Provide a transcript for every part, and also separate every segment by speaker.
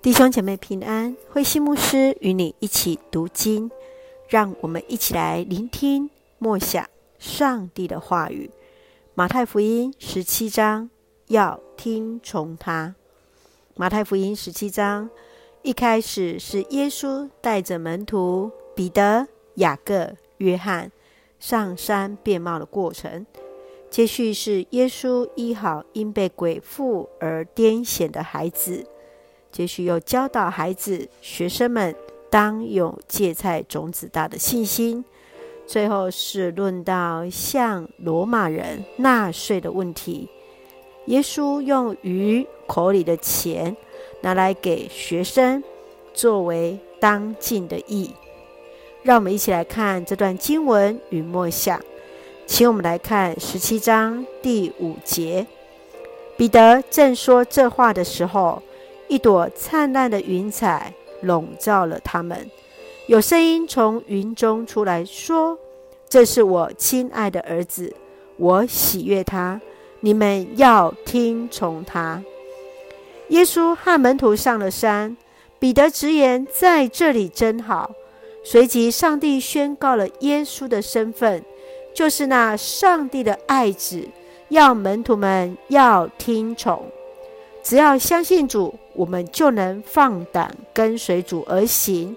Speaker 1: 弟兄姐妹平安，慧馨牧师与你一起读经，让我们一起来聆听默想上帝的话语。马太福音十七章，要听从他。马太福音十七章一开始是耶稣带着门徒彼得、雅各、约翰上山变冒的过程，接续是耶稣医好因被鬼附而癫痫的孩子。接续又教导孩子、学生们当有芥菜种子大的信心。最后是论到向罗马人纳税的问题。耶稣用鱼口里的钱拿来给学生，作为当尽的义。让我们一起来看这段经文与默想。请我们来看十七章第五节。彼得正说这话的时候，一朵灿烂的云彩笼罩了他们，有声音从云中出来说：“这是我亲爱的儿子，我喜悦他，你们要听从他。”耶稣和门徒上了山，彼得直言：“在这里真好。”随即，上帝宣告了耶稣的身份，就是那上帝的爱子，要门徒们要听从。只要相信主，我们就能放胆跟随主而行。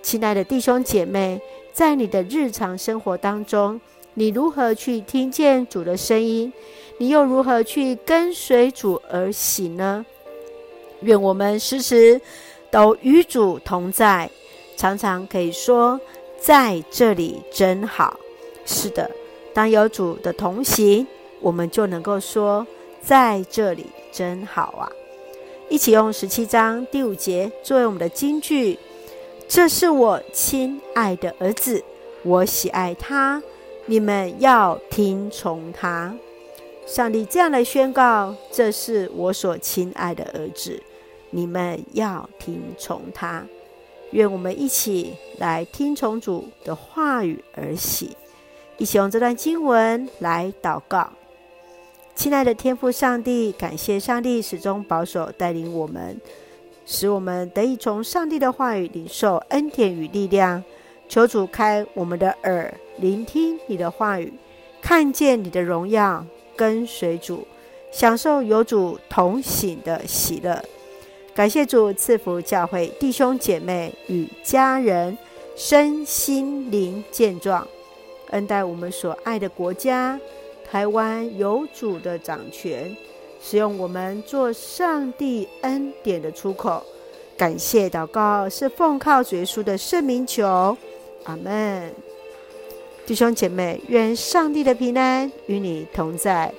Speaker 1: 亲爱的弟兄姐妹，在你的日常生活当中，你如何去听见主的声音？你又如何去跟随主而行呢？愿我们时时都与主同在，常常可以说在这里真好。是的，当有主的同行，我们就能够说在这里。真好啊！一起用十七章第五节作为我们的金句。这是我亲爱的儿子，我喜爱他，你们要听从他。上帝这样来宣告：这是我所亲爱的儿子，你们要听从他。愿我们一起来听从主的话语而行。一起用这段经文来祷告。亲爱的天父上帝，感谢上帝始终保守带领我们，使我们得以从上帝的话语领受恩典与力量。求主开我们的耳，聆听你的话语，看见你的荣耀，跟随主，享受有主同行的喜乐。感谢主赐福教会弟兄姐妹与家人身心灵健壮，恩待我们所爱的国家。台湾有主的掌权，使用我们做上帝恩典的出口。感谢祷告是奉靠主耶稣的圣名求，阿门。弟兄姐妹，愿上帝的平安与你同在，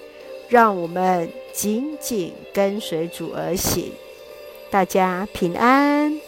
Speaker 1: 让我们紧紧跟随主而行。大家平安。